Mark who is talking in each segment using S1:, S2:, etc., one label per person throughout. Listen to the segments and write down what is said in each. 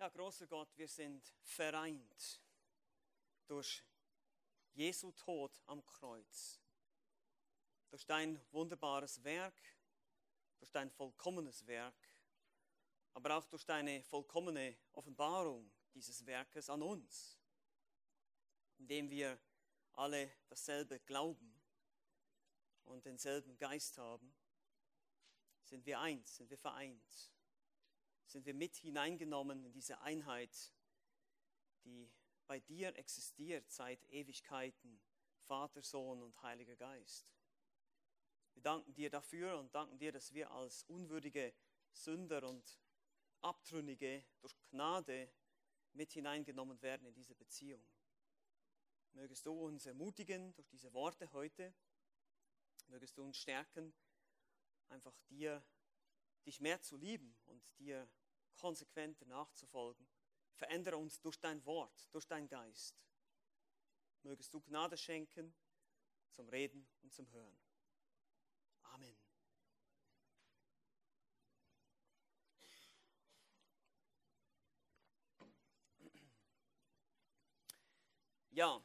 S1: Ja, großer Gott, wir sind vereint durch Jesu Tod am Kreuz, durch dein wunderbares Werk, durch dein vollkommenes Werk, aber auch durch deine vollkommene Offenbarung dieses Werkes an uns, indem wir alle dasselbe glauben und denselben Geist haben, sind wir eins, sind wir vereint sind wir mit hineingenommen in diese Einheit, die bei dir existiert seit Ewigkeiten, Vater, Sohn und Heiliger Geist. Wir danken dir dafür und danken dir, dass wir als unwürdige Sünder und Abtrünnige durch Gnade mit hineingenommen werden in diese Beziehung. Mögest du uns ermutigen durch diese Worte heute, mögest du uns stärken, einfach dir, dich mehr zu lieben und dir konsequenter nachzufolgen. Verändere uns durch dein Wort, durch dein Geist. Mögest du Gnade schenken zum Reden und zum Hören. Amen. Ja,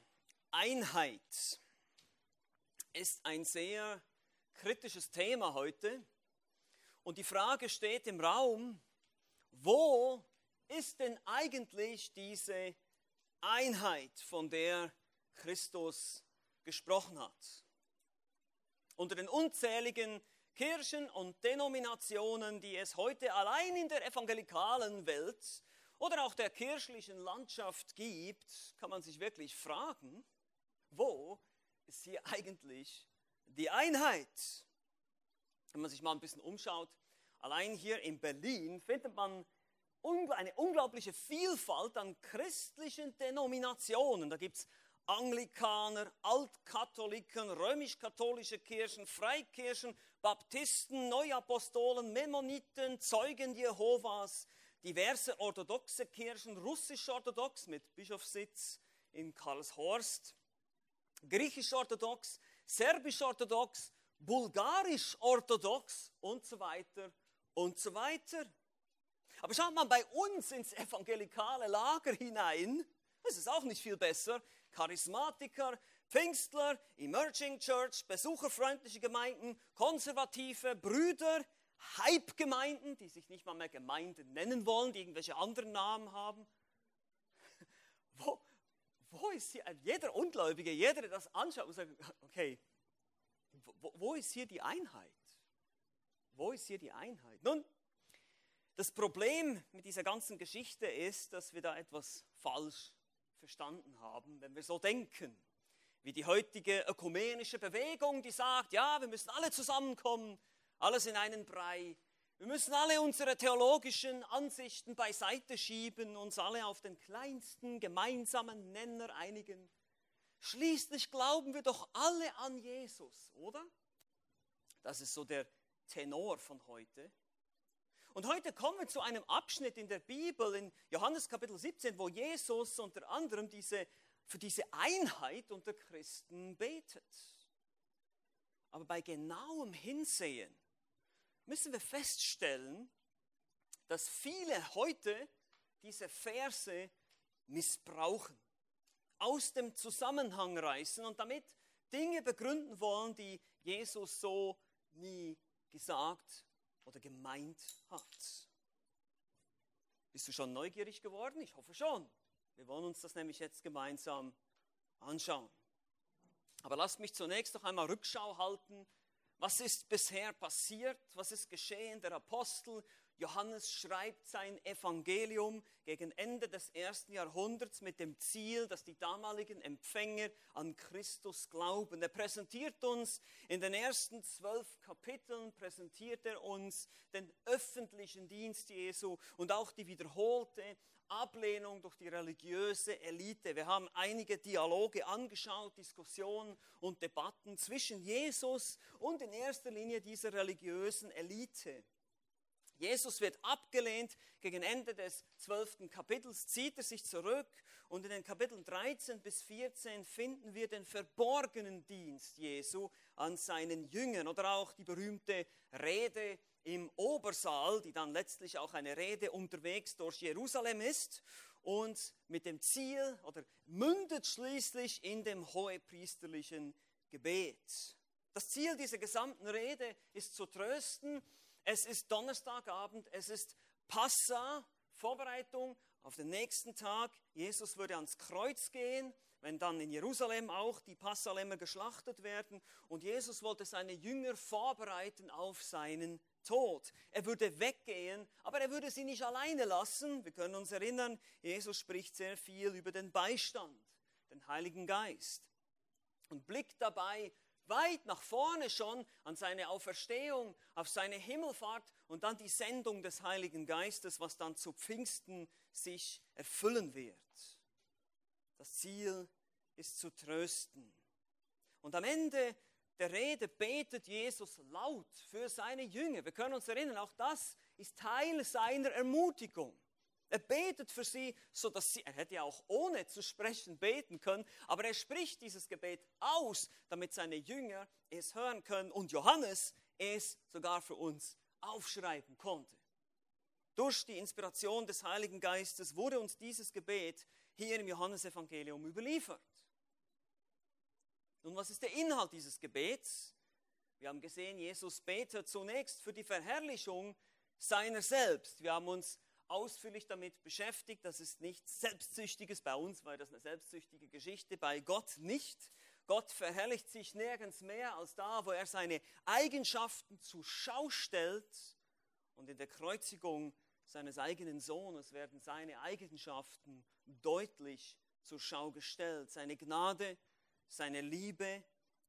S1: Einheit ist ein sehr kritisches Thema heute. Und die Frage steht im Raum, wo ist denn eigentlich diese Einheit, von der Christus gesprochen hat? Unter den unzähligen Kirchen und Denominationen, die es heute allein in der evangelikalen Welt oder auch der kirchlichen Landschaft gibt, kann man sich wirklich fragen, wo ist hier eigentlich die Einheit? Wenn man sich mal ein bisschen umschaut, allein hier in Berlin findet man eine unglaubliche Vielfalt an christlichen Denominationen. Da gibt es Anglikaner, Altkatholiken, römisch-katholische Kirchen, Freikirchen, Baptisten, Neuapostolen, Mennoniten, Zeugen Jehovas, diverse orthodoxe Kirchen, russisch-orthodox mit Bischofssitz in Karlshorst, griechisch-orthodox, serbisch-orthodox, bulgarisch-orthodox und so weiter und so weiter. Aber schaut mal bei uns ins evangelikale Lager hinein, das ist auch nicht viel besser. Charismatiker, Pfingstler, Emerging Church, besucherfreundliche Gemeinden, konservative Brüder, Hype-Gemeinden, die sich nicht mal mehr Gemeinden nennen wollen, die irgendwelche anderen Namen haben. Wo, wo ist hier, jeder Ungläubige, jeder, der das anschaut, muss sagen, okay, wo, wo ist hier die Einheit? Wo ist hier die Einheit? Nun, das Problem mit dieser ganzen Geschichte ist, dass wir da etwas falsch verstanden haben, wenn wir so denken. Wie die heutige ökumenische Bewegung, die sagt, ja, wir müssen alle zusammenkommen, alles in einen Brei. Wir müssen alle unsere theologischen Ansichten beiseite schieben, uns alle auf den kleinsten gemeinsamen Nenner einigen. Schließlich glauben wir doch alle an Jesus, oder? Das ist so der Tenor von heute. Und heute kommen wir zu einem Abschnitt in der Bibel, in Johannes Kapitel 17, wo Jesus unter anderem diese, für diese Einheit unter Christen betet. Aber bei genauem Hinsehen müssen wir feststellen, dass viele heute diese Verse missbrauchen, aus dem Zusammenhang reißen und damit Dinge begründen wollen, die Jesus so nie gesagt oder gemeint hat. Bist du schon neugierig geworden? Ich hoffe schon. Wir wollen uns das nämlich jetzt gemeinsam anschauen. Aber lasst mich zunächst noch einmal Rückschau halten. Was ist bisher passiert? Was ist geschehen? Der Apostel Johannes schreibt sein Evangelium gegen Ende des ersten Jahrhunderts mit dem Ziel, dass die damaligen Empfänger an Christus glauben. Er präsentiert uns in den ersten zwölf Kapiteln, präsentiert er uns den öffentlichen Dienst Jesu und auch die wiederholte Ablehnung durch die religiöse Elite. Wir haben einige Dialoge angeschaut, Diskussionen und Debatten zwischen Jesus und in erster Linie dieser religiösen Elite. Jesus wird abgelehnt. Gegen Ende des zwölften Kapitels zieht er sich zurück. Und in den Kapiteln 13 bis 14 finden wir den verborgenen Dienst Jesu an seinen Jüngern oder auch die berühmte Rede im Obersaal, die dann letztlich auch eine Rede unterwegs durch Jerusalem ist und mit dem Ziel oder mündet schließlich in dem hohepriesterlichen Gebet. Das Ziel dieser gesamten Rede ist zu trösten. Es ist Donnerstagabend, es ist Passa, Vorbereitung auf den nächsten Tag. Jesus würde ans Kreuz gehen, wenn dann in Jerusalem auch die Passalämmer geschlachtet werden. Und Jesus wollte seine Jünger vorbereiten auf seinen Tod. Er würde weggehen, aber er würde sie nicht alleine lassen. Wir können uns erinnern, Jesus spricht sehr viel über den Beistand, den Heiligen Geist. Und blickt dabei weit nach vorne schon an seine Auferstehung, auf seine Himmelfahrt und dann die Sendung des Heiligen Geistes, was dann zu Pfingsten sich erfüllen wird. Das Ziel ist zu trösten. Und am Ende der Rede betet Jesus laut für seine Jünger. Wir können uns erinnern, auch das ist Teil seiner Ermutigung. Er betet für sie, so dass sie, er hätte ja auch ohne zu sprechen beten können, aber er spricht dieses Gebet aus, damit seine Jünger es hören können und Johannes es sogar für uns aufschreiben konnte. Durch die Inspiration des Heiligen Geistes wurde uns dieses Gebet hier im Johannesevangelium überliefert. Nun, was ist der Inhalt dieses Gebets? Wir haben gesehen, Jesus betet zunächst für die Verherrlichung seiner selbst. Wir haben uns ausführlich damit beschäftigt. Das ist nichts Selbstsüchtiges. Bei uns war das eine selbstsüchtige Geschichte, bei Gott nicht. Gott verherrlicht sich nirgends mehr als da, wo er seine Eigenschaften zur Schau stellt. Und in der Kreuzigung seines eigenen Sohnes werden seine Eigenschaften deutlich zur Schau gestellt. Seine Gnade, seine Liebe,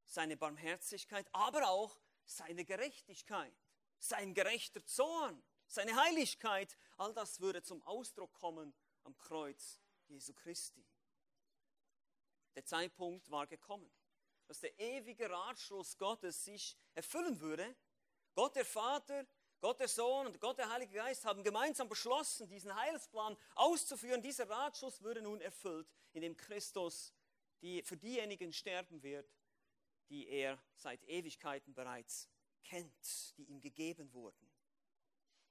S1: seine Barmherzigkeit, aber auch seine Gerechtigkeit, sein gerechter Zorn, seine Heiligkeit, all das würde zum Ausdruck kommen am Kreuz Jesu Christi. Der Zeitpunkt war gekommen, dass der ewige Ratschluss Gottes sich erfüllen würde. Gott der Vater, Gott der Sohn und Gott der Heilige Geist haben gemeinsam beschlossen, diesen Heilsplan auszuführen. Dieser Ratschluss würde nun erfüllt, indem Christus die für diejenigen sterben wird, die er seit Ewigkeiten bereits kennt, die ihm gegeben wurden.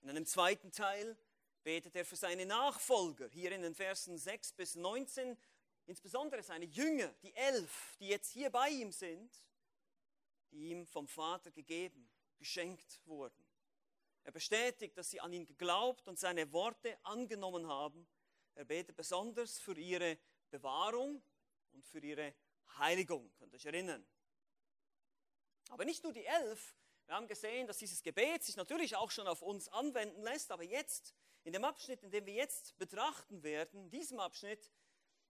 S1: In einem zweiten Teil betet er für seine Nachfolger, hier in den Versen 6 bis 19, insbesondere seine Jünger, die elf, die jetzt hier bei ihm sind, die ihm vom Vater gegeben, geschenkt wurden. Er bestätigt, dass sie an ihn geglaubt und seine Worte angenommen haben. Er betet besonders für ihre Bewahrung und für ihre Heiligung. Könnt ihr euch erinnern? Aber nicht nur die elf. Wir haben gesehen, dass dieses Gebet sich natürlich auch schon auf uns anwenden lässt, aber jetzt, in dem Abschnitt, in dem wir jetzt betrachten werden, in diesem Abschnitt,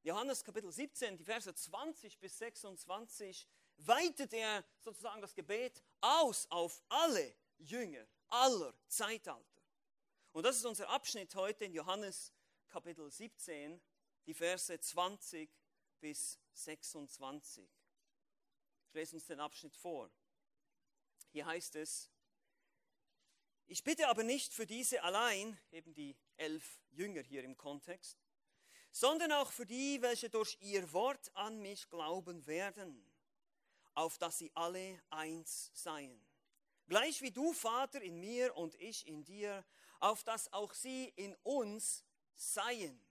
S1: Johannes Kapitel 17, die Verse 20 bis 26, weitet er sozusagen das Gebet aus auf alle Jünger aller Zeitalter. Und das ist unser Abschnitt heute in Johannes Kapitel 17, die Verse 20 bis 26. Ich lese uns den Abschnitt vor. Hier heißt es, ich bitte aber nicht für diese allein, eben die elf Jünger hier im Kontext, sondern auch für die, welche durch ihr Wort an mich glauben werden, auf dass sie alle eins seien. Gleich wie du, Vater, in mir und ich in dir, auf dass auch sie in uns seien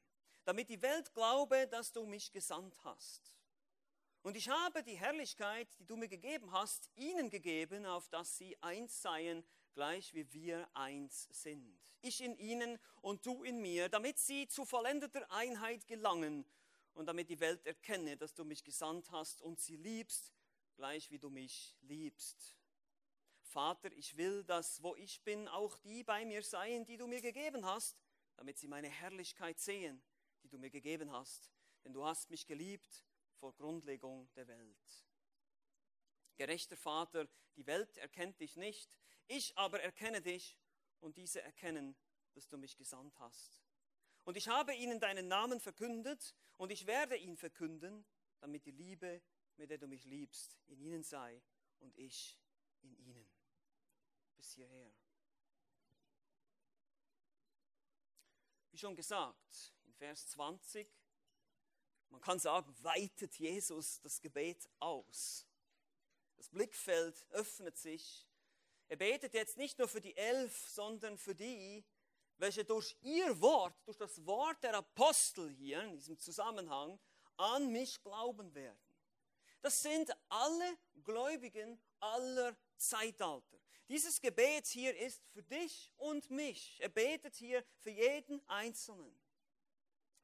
S1: damit die Welt glaube, dass du mich gesandt hast. Und ich habe die Herrlichkeit, die du mir gegeben hast, ihnen gegeben, auf dass sie eins seien, gleich wie wir eins sind. Ich in ihnen und du in mir, damit sie zu vollendeter Einheit gelangen und damit die Welt erkenne, dass du mich gesandt hast und sie liebst, gleich wie du mich liebst. Vater, ich will, dass wo ich bin, auch die bei mir seien, die du mir gegeben hast, damit sie meine Herrlichkeit sehen die du mir gegeben hast, denn du hast mich geliebt vor Grundlegung der Welt. Gerechter Vater, die Welt erkennt dich nicht, ich aber erkenne dich und diese erkennen, dass du mich gesandt hast. Und ich habe ihnen deinen Namen verkündet und ich werde ihn verkünden, damit die Liebe, mit der du mich liebst, in ihnen sei und ich in ihnen. Bis hierher. Wie schon gesagt, Vers 20, man kann sagen, weitet Jesus das Gebet aus. Das Blickfeld öffnet sich. er betet jetzt nicht nur für die elf, sondern für die, welche durch ihr Wort, durch das Wort der Apostel hier in diesem Zusammenhang an mich glauben werden. Das sind alle Gläubigen aller Zeitalter. Dieses Gebet hier ist für dich und mich. Er betet hier für jeden Einzelnen.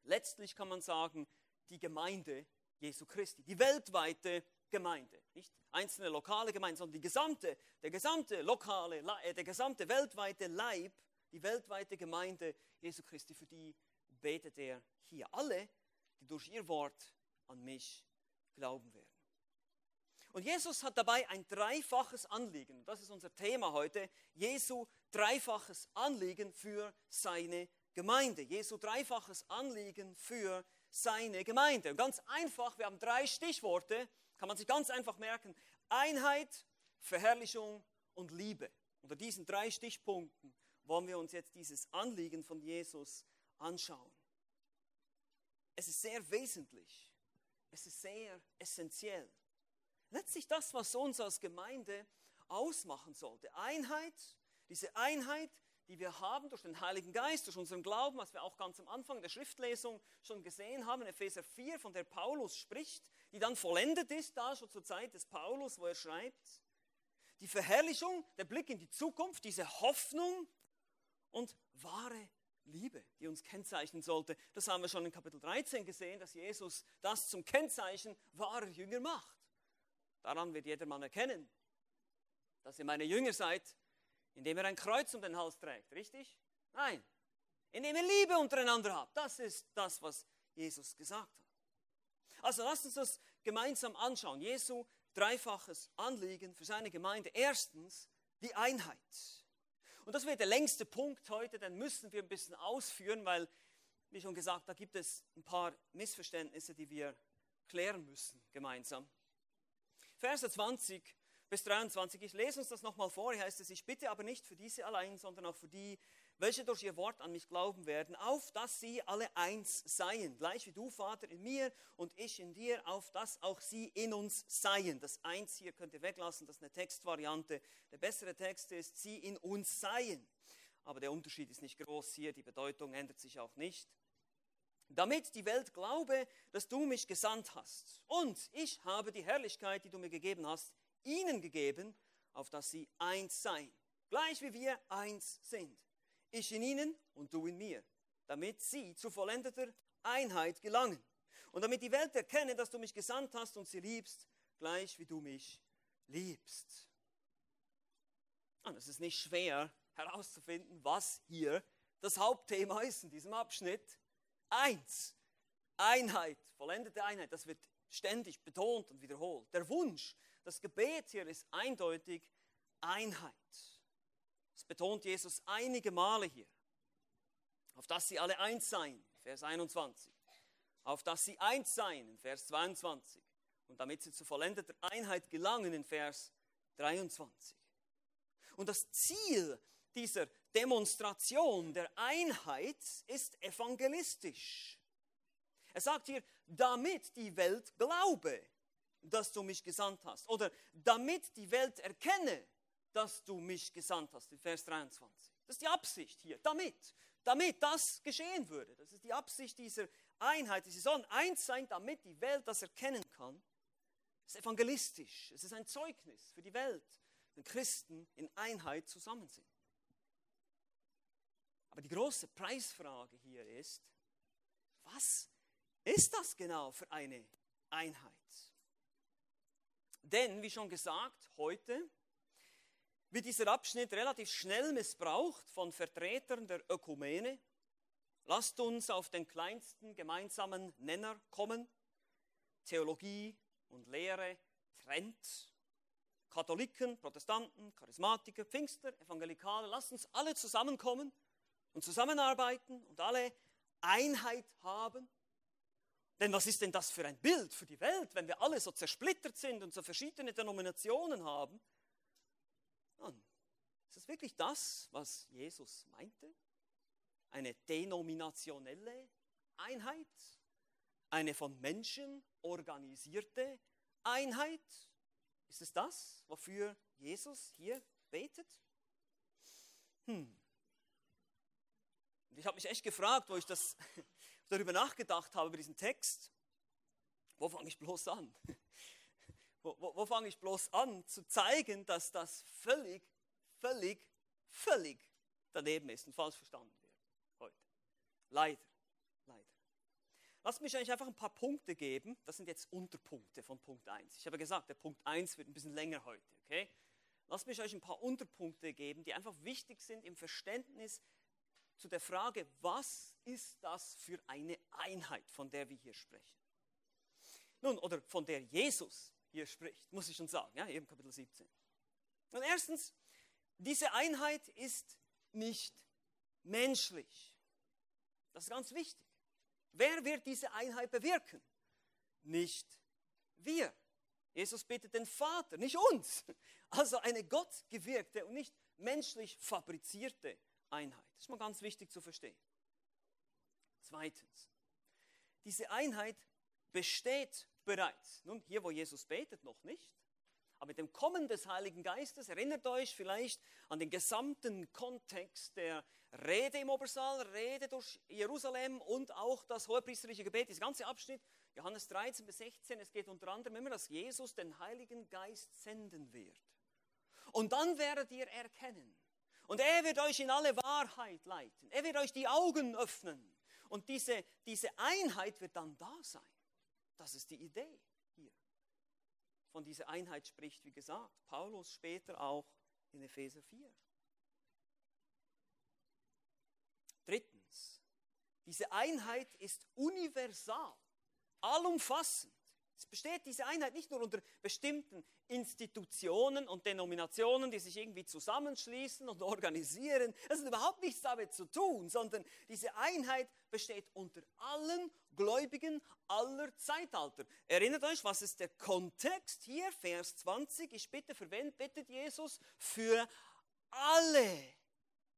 S1: Letztlich kann man sagen, die Gemeinde Jesu Christi, die weltweite Gemeinde. Nicht einzelne lokale Gemeinden, sondern die gesamte, der gesamte lokale, äh, der gesamte weltweite Leib, die weltweite Gemeinde Jesu Christi, für die betet er hier. Alle, die durch ihr Wort an mich glauben werden. Und Jesus hat dabei ein dreifaches Anliegen. Das ist unser Thema heute. Jesu dreifaches Anliegen für seine Gemeinde. Jesu dreifaches Anliegen für seine Gemeinde. Und ganz einfach, wir haben drei Stichworte, kann man sich ganz einfach merken. Einheit, Verherrlichung und Liebe. Unter diesen drei Stichpunkten wollen wir uns jetzt dieses Anliegen von Jesus anschauen. Es ist sehr wesentlich. Es ist sehr essentiell. Letztlich das, was uns als Gemeinde ausmachen sollte. Einheit, diese Einheit, die wir haben durch den Heiligen Geist, durch unseren Glauben, was wir auch ganz am Anfang der Schriftlesung schon gesehen haben, in Epheser 4, von der Paulus spricht, die dann vollendet ist, da schon zur Zeit des Paulus, wo er schreibt. Die Verherrlichung, der Blick in die Zukunft, diese Hoffnung und wahre Liebe, die uns kennzeichnen sollte. Das haben wir schon in Kapitel 13 gesehen, dass Jesus das zum Kennzeichen wahrer Jünger macht. Daran wird jedermann erkennen, dass ihr meine Jünger seid, indem ihr ein Kreuz um den Hals trägt, richtig? Nein, indem ihr Liebe untereinander habt. Das ist das, was Jesus gesagt hat. Also lasst uns das gemeinsam anschauen. Jesu dreifaches Anliegen für seine Gemeinde. Erstens die Einheit. Und das wird der längste Punkt heute, den müssen wir ein bisschen ausführen, weil, wie schon gesagt, da gibt es ein paar Missverständnisse, die wir klären müssen gemeinsam. Verse 20 bis 23, ich lese uns das nochmal vor, hier heißt es, ich bitte aber nicht für diese allein, sondern auch für die, welche durch ihr Wort an mich glauben werden, auf dass sie alle eins seien, gleich wie du, Vater, in mir und ich in dir, auf dass auch sie in uns seien. Das Eins hier könnt ihr weglassen, das ist eine Textvariante. Der bessere Text ist, sie in uns seien. Aber der Unterschied ist nicht groß hier, die Bedeutung ändert sich auch nicht damit die Welt glaube, dass du mich gesandt hast. Und ich habe die Herrlichkeit, die du mir gegeben hast, ihnen gegeben, auf dass sie eins seien, gleich wie wir eins sind. Ich in ihnen und du in mir, damit sie zu vollendeter Einheit gelangen. Und damit die Welt erkenne, dass du mich gesandt hast und sie liebst, gleich wie du mich liebst. Und es ist nicht schwer herauszufinden, was hier das Hauptthema ist in diesem Abschnitt eins. Einheit, vollendete Einheit, das wird ständig betont und wiederholt. Der Wunsch, das Gebet hier ist eindeutig Einheit. Das betont Jesus einige Male hier. Auf dass sie alle eins seien, Vers 21. Auf dass sie eins seien, Vers 22. Und damit sie zu vollendeter Einheit gelangen, in Vers 23. Und das Ziel dieser Demonstration der Einheit ist evangelistisch. Er sagt hier, damit die Welt glaube, dass du mich gesandt hast. Oder damit die Welt erkenne, dass du mich gesandt hast, in Vers 23. Das ist die Absicht hier, damit. Damit das geschehen würde. Das ist die Absicht dieser Einheit. Sie sollen eins sein, damit die Welt das erkennen kann. Es ist evangelistisch. Es ist ein Zeugnis für die Welt, wenn Christen in Einheit zusammen sind. Aber die große Preisfrage hier ist, was ist das genau für eine Einheit? Denn, wie schon gesagt, heute wird dieser Abschnitt relativ schnell missbraucht von Vertretern der Ökumene. Lasst uns auf den kleinsten gemeinsamen Nenner kommen. Theologie und Lehre trennt. Katholiken, Protestanten, Charismatiker, Pfingster, Evangelikale, lasst uns alle zusammenkommen und zusammenarbeiten und alle Einheit haben. Denn was ist denn das für ein Bild für die Welt, wenn wir alle so zersplittert sind und so verschiedene Denominationen haben? Nun, ist das wirklich das, was Jesus meinte? Eine denominationelle Einheit? Eine von Menschen organisierte Einheit? Ist es das, wofür Jesus hier betet? Hm. Ich habe mich echt gefragt, wo ich das darüber nachgedacht habe, über diesen Text, wo fange ich bloß an? Wo, wo, wo fange ich bloß an zu zeigen, dass das völlig, völlig, völlig daneben ist und falsch verstanden wird heute? Leider, leider. Lass mich euch einfach ein paar Punkte geben. Das sind jetzt Unterpunkte von Punkt 1. Ich habe gesagt, der Punkt 1 wird ein bisschen länger heute, okay? Lass mich euch ein paar Unterpunkte geben, die einfach wichtig sind im Verständnis zu der Frage, was ist das für eine Einheit, von der wir hier sprechen? Nun, oder von der Jesus hier spricht, muss ich schon sagen, ja, eben Kapitel 17. Und erstens, diese Einheit ist nicht menschlich. Das ist ganz wichtig. Wer wird diese Einheit bewirken? Nicht wir. Jesus bittet den Vater, nicht uns. Also eine gottgewirkte und nicht menschlich fabrizierte Einheit. Das ist mal ganz wichtig zu verstehen. Zweitens, diese Einheit besteht bereits. Nun, hier, wo Jesus betet, noch nicht. Aber mit dem Kommen des Heiligen Geistes erinnert euch vielleicht an den gesamten Kontext der Rede im Obersaal, Rede durch Jerusalem und auch das hohepriesterliche Gebet. Dieser ganze Abschnitt, Johannes 13 bis 16, es geht unter anderem immer, dass Jesus den Heiligen Geist senden wird. Und dann werdet ihr erkennen. Und er wird euch in alle Wahrheit leiten. Er wird euch die Augen öffnen. Und diese, diese Einheit wird dann da sein. Das ist die Idee hier. Von dieser Einheit spricht, wie gesagt, Paulus später auch in Epheser 4. Drittens, diese Einheit ist universal, allumfassend. Es besteht diese Einheit nicht nur unter bestimmten Institutionen und Denominationen, die sich irgendwie zusammenschließen und organisieren. Das hat überhaupt nichts damit zu tun, sondern diese Einheit besteht unter allen Gläubigen aller Zeitalter. Erinnert euch, was ist der Kontext hier? Vers 20. Ich bitte, wen bittet Jesus? Für alle,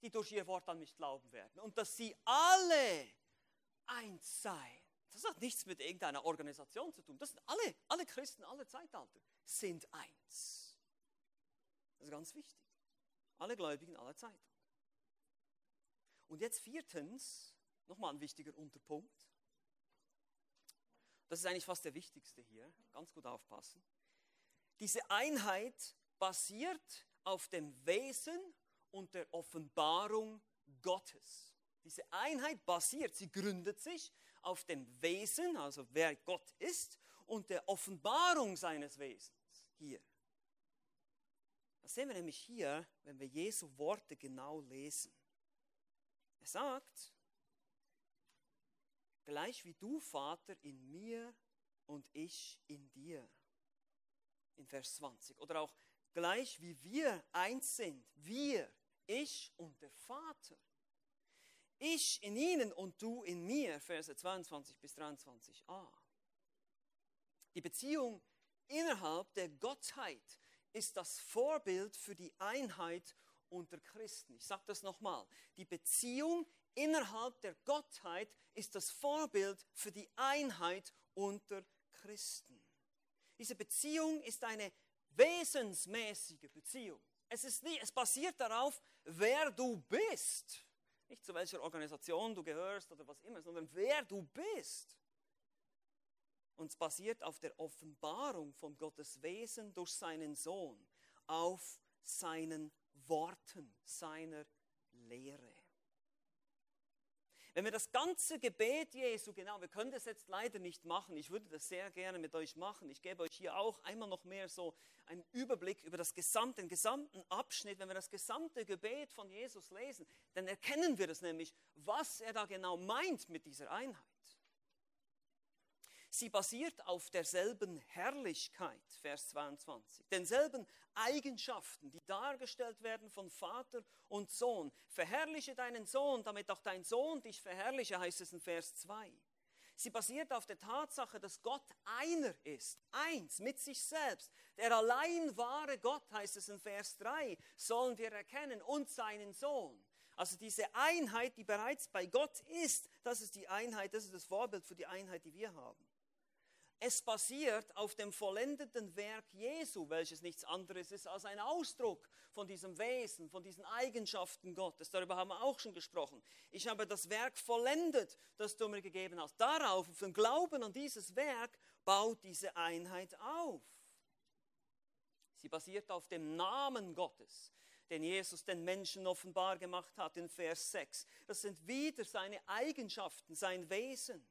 S1: die durch ihr Wort an mich glauben werden. Und dass sie alle eins seien. Das hat nichts mit irgendeiner Organisation zu tun. Das sind alle, alle Christen, alle Zeitalter sind eins. Das ist ganz wichtig. Alle Gläubigen aller Zeitalter. Und jetzt viertens, nochmal ein wichtiger Unterpunkt. Das ist eigentlich fast der wichtigste hier. Ganz gut aufpassen. Diese Einheit basiert auf dem Wesen und der Offenbarung Gottes. Diese Einheit basiert, sie gründet sich auf dem Wesen, also wer Gott ist, und der Offenbarung seines Wesens hier. Das sehen wir nämlich hier, wenn wir Jesu Worte genau lesen. Er sagt, gleich wie du, Vater, in mir und ich in dir. In Vers 20. Oder auch gleich wie wir eins sind, wir, ich und der Vater ich in ihnen und du in mir, Verse 22 bis 23a. Die Beziehung innerhalb der Gottheit ist das Vorbild für die Einheit unter Christen. Ich sage das nochmal. Die Beziehung innerhalb der Gottheit ist das Vorbild für die Einheit unter Christen. Diese Beziehung ist eine wesensmäßige Beziehung. Es, ist nie, es basiert darauf, wer du bist. Nicht zu welcher Organisation du gehörst oder was immer, sondern wer du bist. Und es basiert auf der Offenbarung von Gottes Wesen durch seinen Sohn, auf seinen Worten, seiner Lehre. Wenn wir das ganze Gebet Jesu, genau, wir können das jetzt leider nicht machen, ich würde das sehr gerne mit euch machen. Ich gebe euch hier auch einmal noch mehr so einen Überblick über das gesamte, den gesamten Abschnitt. Wenn wir das gesamte Gebet von Jesus lesen, dann erkennen wir das nämlich, was er da genau meint mit dieser Einheit. Sie basiert auf derselben Herrlichkeit, Vers 22, denselben Eigenschaften, die dargestellt werden von Vater und Sohn. Verherrliche deinen Sohn, damit auch dein Sohn dich verherrliche, heißt es in Vers 2. Sie basiert auf der Tatsache, dass Gott einer ist, eins mit sich selbst. Der allein wahre Gott, heißt es in Vers 3, sollen wir erkennen und seinen Sohn. Also diese Einheit, die bereits bei Gott ist, das ist die Einheit, das ist das Vorbild für die Einheit, die wir haben. Es basiert auf dem vollendeten Werk Jesu, welches nichts anderes ist als ein Ausdruck von diesem Wesen, von diesen Eigenschaften Gottes. Darüber haben wir auch schon gesprochen. Ich habe das Werk vollendet, das du mir gegeben hast. Darauf, auf den Glauben an dieses Werk, baut diese Einheit auf. Sie basiert auf dem Namen Gottes, den Jesus den Menschen offenbar gemacht hat in Vers 6. Das sind wieder seine Eigenschaften, sein Wesen.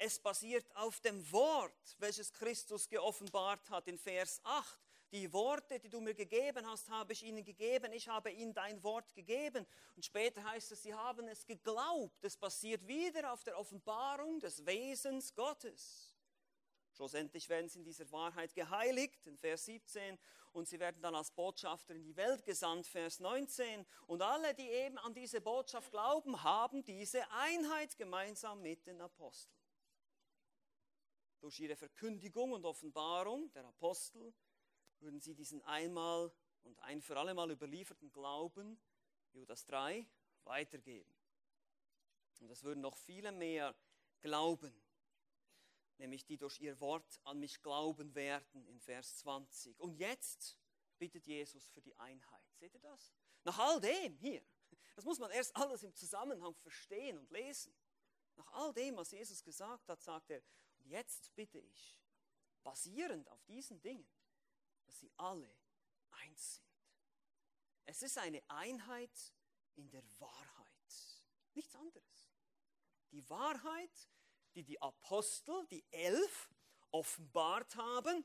S1: Es basiert auf dem Wort, welches Christus geoffenbart hat in Vers 8. Die Worte, die du mir gegeben hast, habe ich ihnen gegeben. Ich habe ihnen dein Wort gegeben. Und später heißt es, sie haben es geglaubt. Es basiert wieder auf der Offenbarung des Wesens Gottes. Schlussendlich werden sie in dieser Wahrheit geheiligt, in Vers 17, und sie werden dann als Botschafter in die Welt gesandt, Vers 19. Und alle, die eben an diese Botschaft glauben, haben diese Einheit gemeinsam mit den Aposteln durch ihre Verkündigung und Offenbarung der Apostel würden sie diesen einmal und ein für alle Mal überlieferten Glauben, Judas 3, weitergeben. Und es würden noch viele mehr glauben, nämlich die durch ihr Wort an mich glauben werden in Vers 20. Und jetzt bittet Jesus für die Einheit. Seht ihr das? Nach all dem hier, das muss man erst alles im Zusammenhang verstehen und lesen. Nach all dem, was Jesus gesagt hat, sagt er, jetzt bitte ich, basierend auf diesen Dingen, dass sie alle eins sind. Es ist eine Einheit in der Wahrheit, nichts anderes. Die Wahrheit, die die Apostel, die elf, offenbart haben,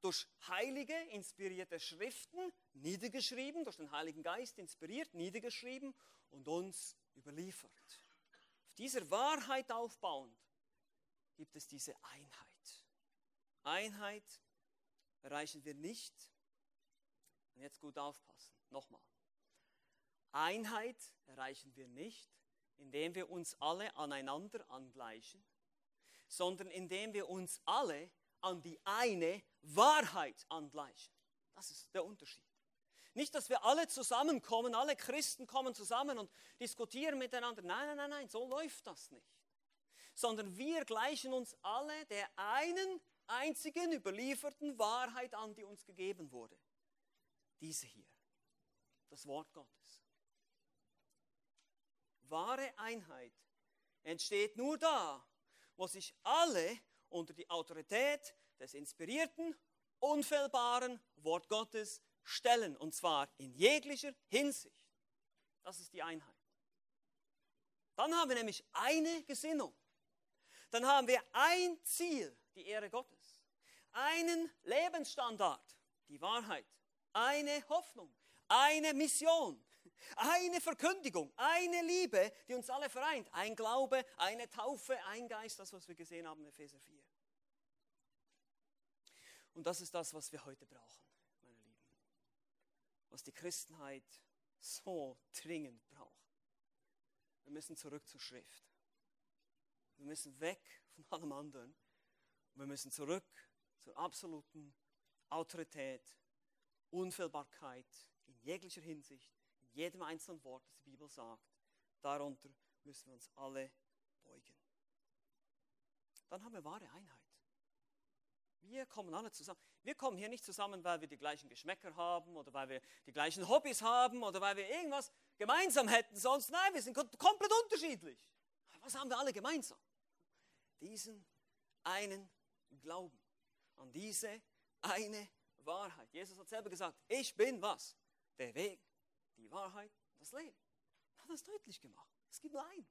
S1: durch heilige, inspirierte Schriften, niedergeschrieben, durch den Heiligen Geist inspiriert, niedergeschrieben und uns überliefert. Auf dieser Wahrheit aufbauend gibt es diese Einheit. Einheit erreichen wir nicht, und jetzt gut aufpassen, nochmal. Einheit erreichen wir nicht, indem wir uns alle aneinander angleichen, sondern indem wir uns alle an die eine Wahrheit angleichen. Das ist der Unterschied. Nicht, dass wir alle zusammenkommen, alle Christen kommen zusammen und diskutieren miteinander. Nein, nein, nein, nein, so läuft das nicht sondern wir gleichen uns alle der einen einzigen überlieferten Wahrheit an, die uns gegeben wurde. Diese hier, das Wort Gottes. Wahre Einheit entsteht nur da, wo sich alle unter die Autorität des inspirierten, unfehlbaren Wort Gottes stellen, und zwar in jeglicher Hinsicht. Das ist die Einheit. Dann haben wir nämlich eine Gesinnung dann haben wir ein Ziel, die Ehre Gottes, einen Lebensstandard, die Wahrheit, eine Hoffnung, eine Mission, eine Verkündigung, eine Liebe, die uns alle vereint, ein Glaube, eine Taufe, ein Geist, das, was wir gesehen haben in Epheser 4. Und das ist das, was wir heute brauchen, meine Lieben. Was die Christenheit so dringend braucht. Wir müssen zurück zur Schrift. Wir müssen weg von allem anderen. Und wir müssen zurück zur absoluten Autorität, Unfehlbarkeit in jeglicher Hinsicht, in jedem einzelnen Wort, das die Bibel sagt. Darunter müssen wir uns alle beugen. Dann haben wir wahre Einheit. Wir kommen alle zusammen. Wir kommen hier nicht zusammen, weil wir die gleichen Geschmäcker haben oder weil wir die gleichen Hobbys haben oder weil wir irgendwas gemeinsam hätten. Sonst nein, wir sind komplett unterschiedlich. Was haben wir alle gemeinsam? Diesen einen Glauben, an diese eine Wahrheit. Jesus hat selber gesagt, ich bin was? Der Weg, die Wahrheit, das Leben. Er hat das deutlich gemacht. Es gibt nur einen.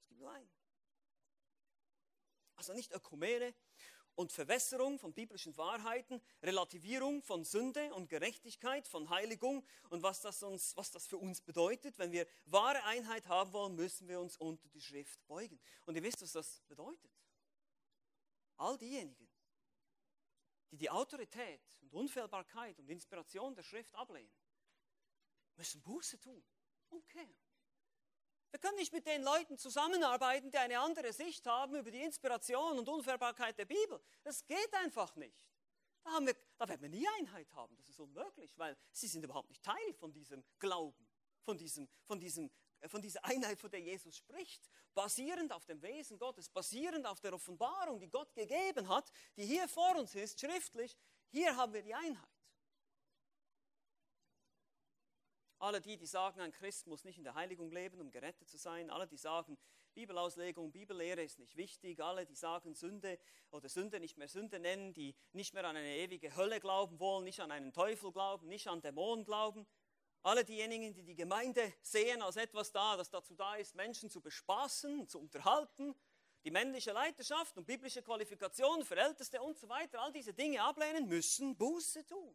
S1: Es gibt nur einen. Also nicht Ökumene und Verwässerung von biblischen Wahrheiten, Relativierung von Sünde und Gerechtigkeit, von Heiligung und was das, uns, was das für uns bedeutet. Wenn wir wahre Einheit haben wollen, müssen wir uns unter die Schrift beugen. Und ihr wisst, was das bedeutet. All diejenigen, die die Autorität und Unfehlbarkeit und Inspiration der Schrift ablehnen, müssen Buße tun, umkehren. Wir können nicht mit den Leuten zusammenarbeiten, die eine andere Sicht haben über die Inspiration und Unfehlbarkeit der Bibel. Das geht einfach nicht. Da, wir, da werden wir nie Einheit haben. Das ist unmöglich, weil sie sind überhaupt nicht Teil von diesem Glauben, von diesem, von diesem von dieser Einheit, von der Jesus spricht, basierend auf dem Wesen Gottes, basierend auf der Offenbarung, die Gott gegeben hat, die hier vor uns ist, schriftlich, hier haben wir die Einheit. Alle die, die sagen, ein Christ muss nicht in der Heiligung leben, um gerettet zu sein, alle, die sagen, Bibelauslegung, Bibellehre ist nicht wichtig, alle, die sagen, Sünde oder Sünde nicht mehr Sünde nennen, die nicht mehr an eine ewige Hölle glauben wollen, nicht an einen Teufel glauben, nicht an Dämonen glauben, alle diejenigen, die die Gemeinde sehen als etwas da, das dazu da ist, Menschen zu bespaßen, zu unterhalten, die männliche Leiterschaft und biblische Qualifikationen für Älteste und so weiter, all diese Dinge ablehnen, müssen Buße tun.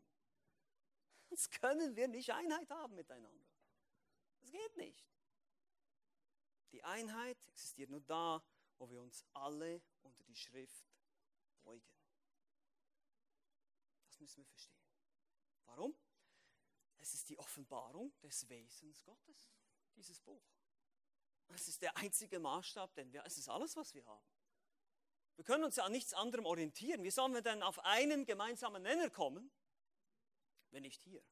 S1: Sonst können wir nicht Einheit haben miteinander. Das geht nicht. Die Einheit existiert nur da, wo wir uns alle unter die Schrift beugen. Das müssen wir verstehen. Warum? Es ist die Offenbarung des Wesens Gottes, dieses Buch. Es ist der einzige Maßstab, denn wir, es ist alles, was wir haben. Wir können uns ja an nichts anderem orientieren. Wie sollen wir denn auf einen gemeinsamen Nenner kommen, wenn nicht hier?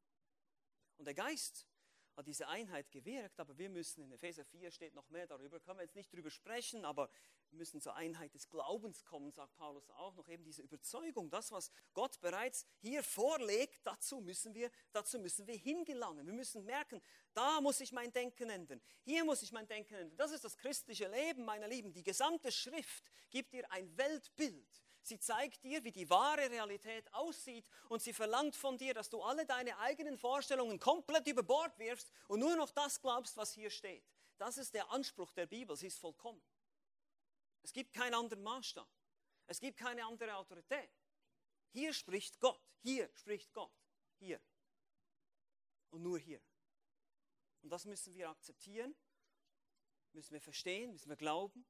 S1: Und der Geist hat diese Einheit gewirkt, aber wir müssen, in Epheser 4 steht noch mehr darüber, können wir jetzt nicht drüber sprechen, aber wir müssen zur Einheit des Glaubens kommen, sagt Paulus auch noch, eben diese Überzeugung, das, was Gott bereits hier vorlegt, dazu müssen wir, dazu müssen wir hingelangen. Wir müssen merken, da muss ich mein Denken ändern, hier muss ich mein Denken ändern. Das ist das christliche Leben, meine Lieben. Die gesamte Schrift gibt dir ein Weltbild Sie zeigt dir, wie die wahre Realität aussieht und sie verlangt von dir, dass du alle deine eigenen Vorstellungen komplett über Bord wirfst und nur noch das glaubst, was hier steht. Das ist der Anspruch der Bibel, sie ist vollkommen. Es gibt keinen anderen Maßstab. Es gibt keine andere Autorität. Hier spricht Gott, hier spricht Gott, hier. Und nur hier. Und das müssen wir akzeptieren, müssen wir verstehen, müssen wir glauben.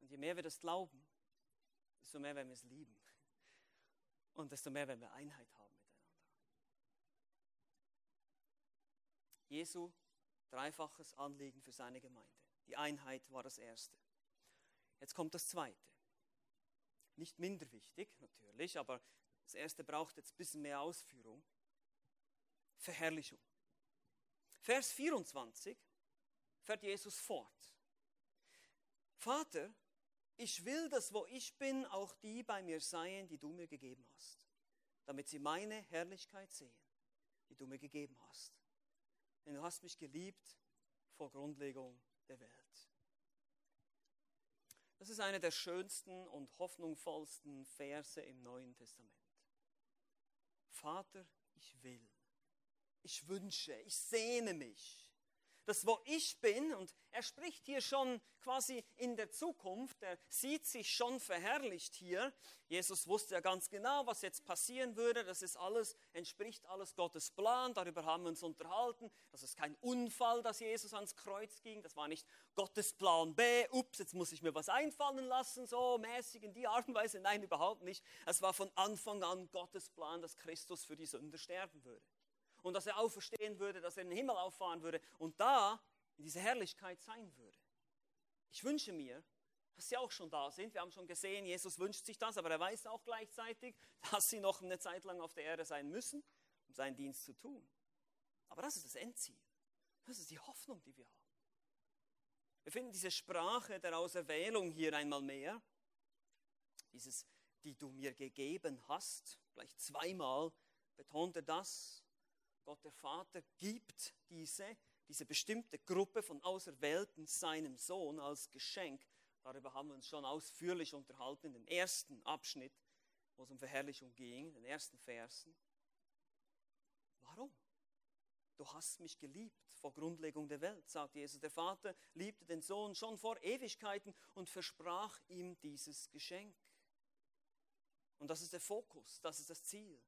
S1: Und je mehr wir das glauben, desto mehr werden wir es lieben. Und desto mehr werden wir Einheit haben miteinander. Jesu dreifaches Anliegen für seine Gemeinde. Die Einheit war das erste. Jetzt kommt das zweite. Nicht minder wichtig, natürlich, aber das erste braucht jetzt ein bisschen mehr Ausführung. Verherrlichung. Vers 24 fährt Jesus fort. Vater, ich will, dass wo ich bin, auch die bei mir seien, die du mir gegeben hast, damit sie meine Herrlichkeit sehen, die du mir gegeben hast. Denn du hast mich geliebt vor Grundlegung der Welt. Das ist einer der schönsten und hoffnungsvollsten Verse im Neuen Testament. Vater, ich will, ich wünsche, ich sehne mich das wo ich bin, und er spricht hier schon quasi in der Zukunft, er sieht sich schon verherrlicht hier. Jesus wusste ja ganz genau, was jetzt passieren würde. Das ist alles, entspricht alles Gottes Plan. Darüber haben wir uns unterhalten. Das ist kein Unfall, dass Jesus ans Kreuz ging. Das war nicht Gottes Plan B. Ups, jetzt muss ich mir was einfallen lassen, so mäßig in die Art und Weise. Nein, überhaupt nicht. Es war von Anfang an Gottes Plan, dass Christus für die Sünder sterben würde und dass er auferstehen würde, dass er in den Himmel auffahren würde und da in dieser Herrlichkeit sein würde. Ich wünsche mir, dass sie auch schon da sind. Wir haben schon gesehen, Jesus wünscht sich das, aber er weiß auch gleichzeitig, dass sie noch eine Zeit lang auf der Erde sein müssen, um seinen Dienst zu tun. Aber das ist das Endziel. Das ist die Hoffnung, die wir haben. Wir finden diese Sprache der Auserwählung hier einmal mehr. Dieses, die du mir gegeben hast, gleich zweimal betont er das. Gott der Vater gibt diese, diese bestimmte Gruppe von Auserwählten seinem Sohn als Geschenk. Darüber haben wir uns schon ausführlich unterhalten in dem ersten Abschnitt, wo es um Verherrlichung ging, in den ersten Versen. Warum? Du hast mich geliebt vor Grundlegung der Welt, sagt Jesus. Der Vater liebte den Sohn schon vor Ewigkeiten und versprach ihm dieses Geschenk. Und das ist der Fokus, das ist das Ziel,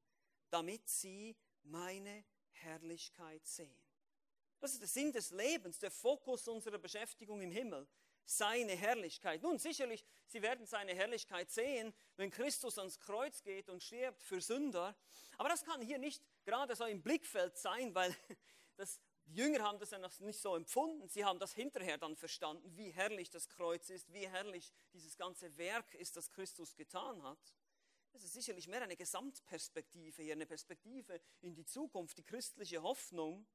S1: damit sie meine Herrlichkeit sehen. Das ist der Sinn des Lebens, der Fokus unserer Beschäftigung im Himmel. Seine Herrlichkeit. Nun, sicherlich, Sie werden seine Herrlichkeit sehen, wenn Christus ans Kreuz geht und stirbt für Sünder. Aber das kann hier nicht gerade so im Blickfeld sein, weil das, die Jünger haben das ja noch nicht so empfunden. Sie haben das hinterher dann verstanden, wie herrlich das Kreuz ist, wie herrlich dieses ganze Werk ist, das Christus getan hat. Das ist sicherlich mehr eine Gesamtperspektive hier, eine Perspektive in die Zukunft, die christliche Hoffnung.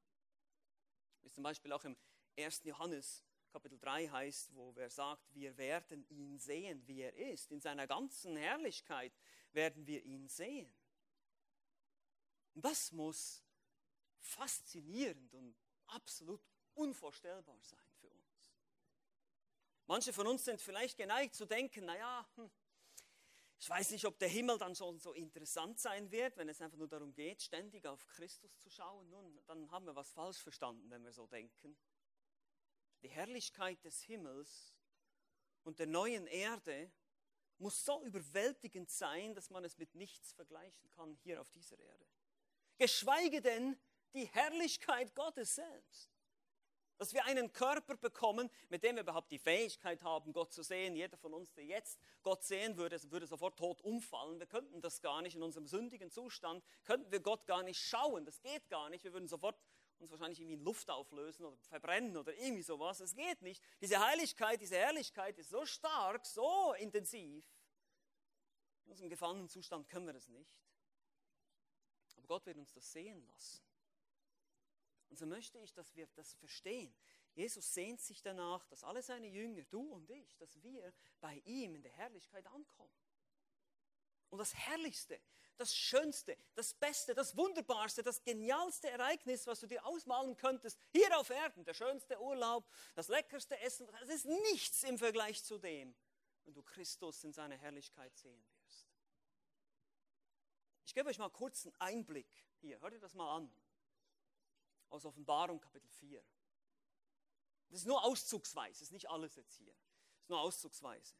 S1: Ist zum Beispiel auch im 1. Johannes Kapitel 3 heißt, wo er sagt, wir werden ihn sehen, wie er ist. In seiner ganzen Herrlichkeit werden wir ihn sehen. Und das muss faszinierend und absolut unvorstellbar sein für uns. Manche von uns sind vielleicht geneigt zu denken, naja, hm, ich weiß nicht, ob der Himmel dann schon so interessant sein wird, wenn es einfach nur darum geht, ständig auf Christus zu schauen. Nun, dann haben wir was falsch verstanden, wenn wir so denken. Die Herrlichkeit des Himmels und der neuen Erde muss so überwältigend sein, dass man es mit nichts vergleichen kann hier auf dieser Erde. Geschweige denn die Herrlichkeit Gottes selbst. Dass wir einen Körper bekommen, mit dem wir überhaupt die Fähigkeit haben, Gott zu sehen. Jeder von uns, der jetzt Gott sehen würde, würde sofort tot umfallen. Wir könnten das gar nicht in unserem sündigen Zustand, könnten wir Gott gar nicht schauen. Das geht gar nicht. Wir würden sofort uns wahrscheinlich irgendwie in Luft auflösen oder verbrennen oder irgendwie sowas. Es geht nicht. Diese Heiligkeit, diese Herrlichkeit ist so stark, so intensiv. In unserem gefallenen Zustand können wir das nicht. Aber Gott wird uns das sehen lassen. Und so möchte ich, dass wir das verstehen. Jesus sehnt sich danach, dass alle seine Jünger, du und ich, dass wir bei ihm in der Herrlichkeit ankommen. Und das Herrlichste, das Schönste, das Beste, das Wunderbarste, das genialste Ereignis, was du dir ausmalen könntest, hier auf Erden, der schönste Urlaub, das leckerste Essen, das ist nichts im Vergleich zu dem, wenn du Christus in seiner Herrlichkeit sehen wirst. Ich gebe euch mal kurz einen Einblick hier, hört ihr das mal an aus Offenbarung Kapitel 4. Das ist nur auszugsweise, das ist nicht alles jetzt hier. Das ist nur auszugsweise.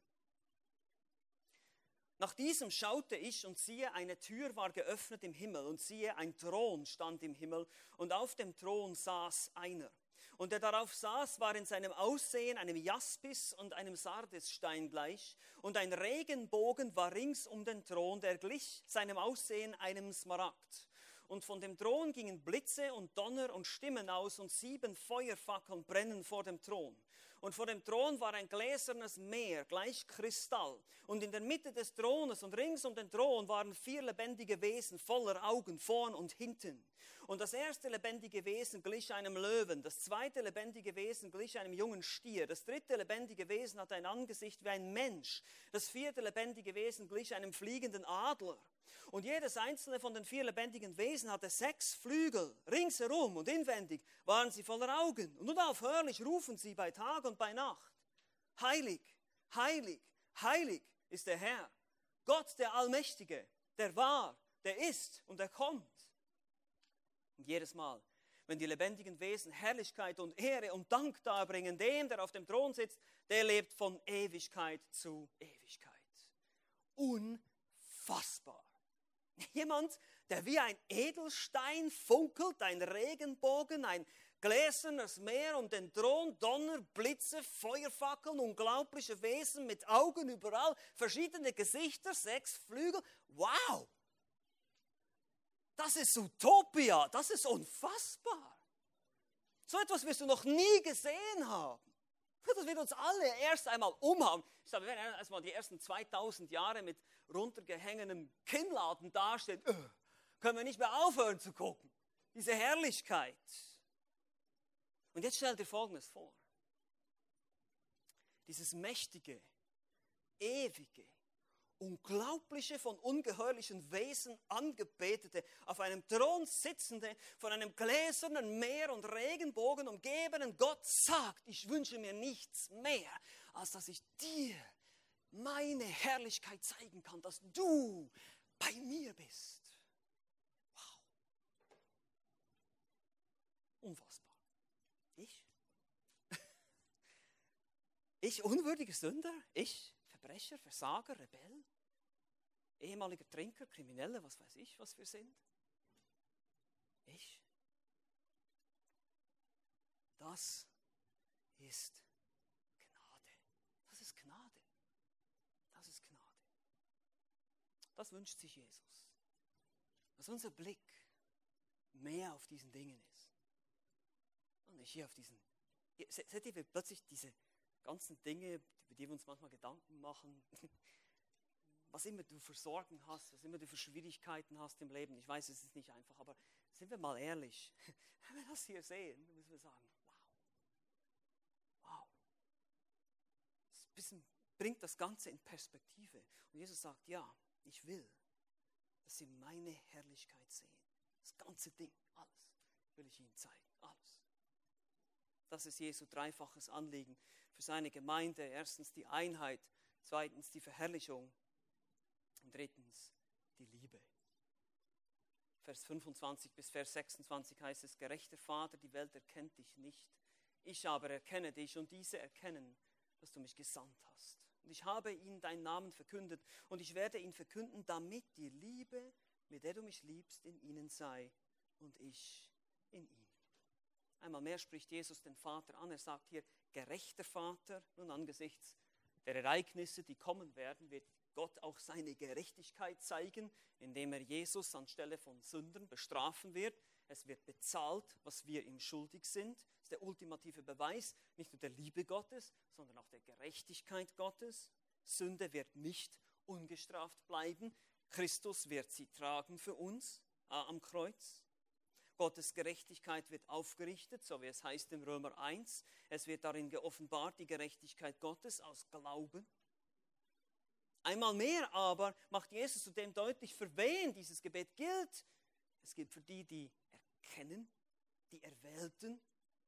S1: Nach diesem schaute ich und siehe, eine Tür war geöffnet im Himmel und siehe, ein Thron stand im Himmel und auf dem Thron saß einer. Und der darauf saß, war in seinem Aussehen einem Jaspis und einem Sardesstein gleich. Und ein Regenbogen war rings um den Thron, der glich seinem Aussehen einem Smaragd und von dem Thron gingen Blitze und Donner und Stimmen aus und sieben Feuerfackeln brennen vor dem Thron. Und vor dem Thron war ein gläsernes Meer, gleich Kristall. Und in der Mitte des Thrones und rings um den Thron waren vier lebendige Wesen voller Augen vorn und hinten. Und das erste lebendige Wesen glich einem Löwen, das zweite lebendige Wesen glich einem jungen Stier, das dritte lebendige Wesen hatte ein Angesicht wie ein Mensch, das vierte lebendige Wesen glich einem fliegenden Adler. Und jedes einzelne von den vier lebendigen Wesen hatte sechs Flügel. Ringsherum und inwendig waren sie voller Augen. Und unaufhörlich rufen sie bei Tag und bei Nacht. Heilig, heilig, heilig ist der Herr. Gott der Allmächtige, der war, der ist und der kommt. Und jedes Mal, wenn die lebendigen Wesen Herrlichkeit und Ehre und Dank darbringen, dem, der auf dem Thron sitzt, der lebt von Ewigkeit zu Ewigkeit. Unfassbar. Jemand, der wie ein Edelstein funkelt, ein Regenbogen, ein gläsernes Meer und den Thron, Donner, Blitze, Feuerfackeln, unglaubliche Wesen mit Augen überall, verschiedene Gesichter, sechs Flügel. Wow! Das ist Utopia, das ist unfassbar. So etwas wirst du noch nie gesehen haben. Das wird uns alle erst einmal umhauen. Ich sage, wir werden erstmal die ersten 2000 Jahre mit runtergehängenem Kinnladen dastehen. Öh, können wir nicht mehr aufhören zu gucken. Diese Herrlichkeit. Und jetzt stell dir Folgendes vor. Dieses mächtige, ewige, unglaubliche, von ungeheuerlichen Wesen angebetete, auf einem Thron sitzende, von einem gläsernen Meer und Regenbogen umgebenen Gott sagt, ich wünsche mir nichts mehr, als dass ich dir meine Herrlichkeit zeigen kann, dass du bei mir bist. Wow. Unfassbar. Ich? Ich unwürdiger Sünder? Ich Verbrecher, Versager, Rebell, ehemaliger Trinker, Kriminelle, was weiß ich, was wir sind. Ich. Das ist Gnade. Das ist Gnade. Das ist Gnade. Das wünscht sich Jesus. Dass unser Blick mehr auf diesen Dingen ist. Und nicht hier auf diesen. Seht ihr, wie plötzlich diese ganzen Dinge, über die wir uns manchmal Gedanken machen. Was immer du für Sorgen hast, was immer du für Schwierigkeiten hast im Leben. Ich weiß, es ist nicht einfach, aber sind wir mal ehrlich. Wenn wir das hier sehen, müssen wir sagen, wow. Wow. Das bisschen, bringt das Ganze in Perspektive. Und Jesus sagt, ja, ich will, dass sie meine Herrlichkeit sehen. Das ganze Ding, alles will ich ihnen zeigen. Alles. Das ist Jesu dreifaches Anliegen für seine Gemeinde. Erstens die Einheit, zweitens die Verherrlichung und drittens die Liebe. Vers 25 bis Vers 26 heißt es, gerechter Vater, die Welt erkennt dich nicht. Ich aber erkenne dich und diese erkennen, dass du mich gesandt hast. Und ich habe ihnen deinen Namen verkündet und ich werde ihn verkünden, damit die Liebe, mit der du mich liebst, in ihnen sei und ich in ihnen. Einmal mehr spricht Jesus den Vater an. Er sagt hier, gerechter Vater. Nun angesichts der Ereignisse, die kommen werden, wird Gott auch seine Gerechtigkeit zeigen, indem er Jesus anstelle von Sündern bestrafen wird. Es wird bezahlt, was wir ihm schuldig sind. Das ist der ultimative Beweis, nicht nur der Liebe Gottes, sondern auch der Gerechtigkeit Gottes. Sünde wird nicht ungestraft bleiben. Christus wird sie tragen für uns äh, am Kreuz. Gottes Gerechtigkeit wird aufgerichtet, so wie es heißt im Römer 1. Es wird darin geoffenbart, die Gerechtigkeit Gottes aus Glauben. Einmal mehr aber macht Jesus zudem deutlich, für wen dieses Gebet gilt. Es gilt für die, die erkennen, die Erwählten,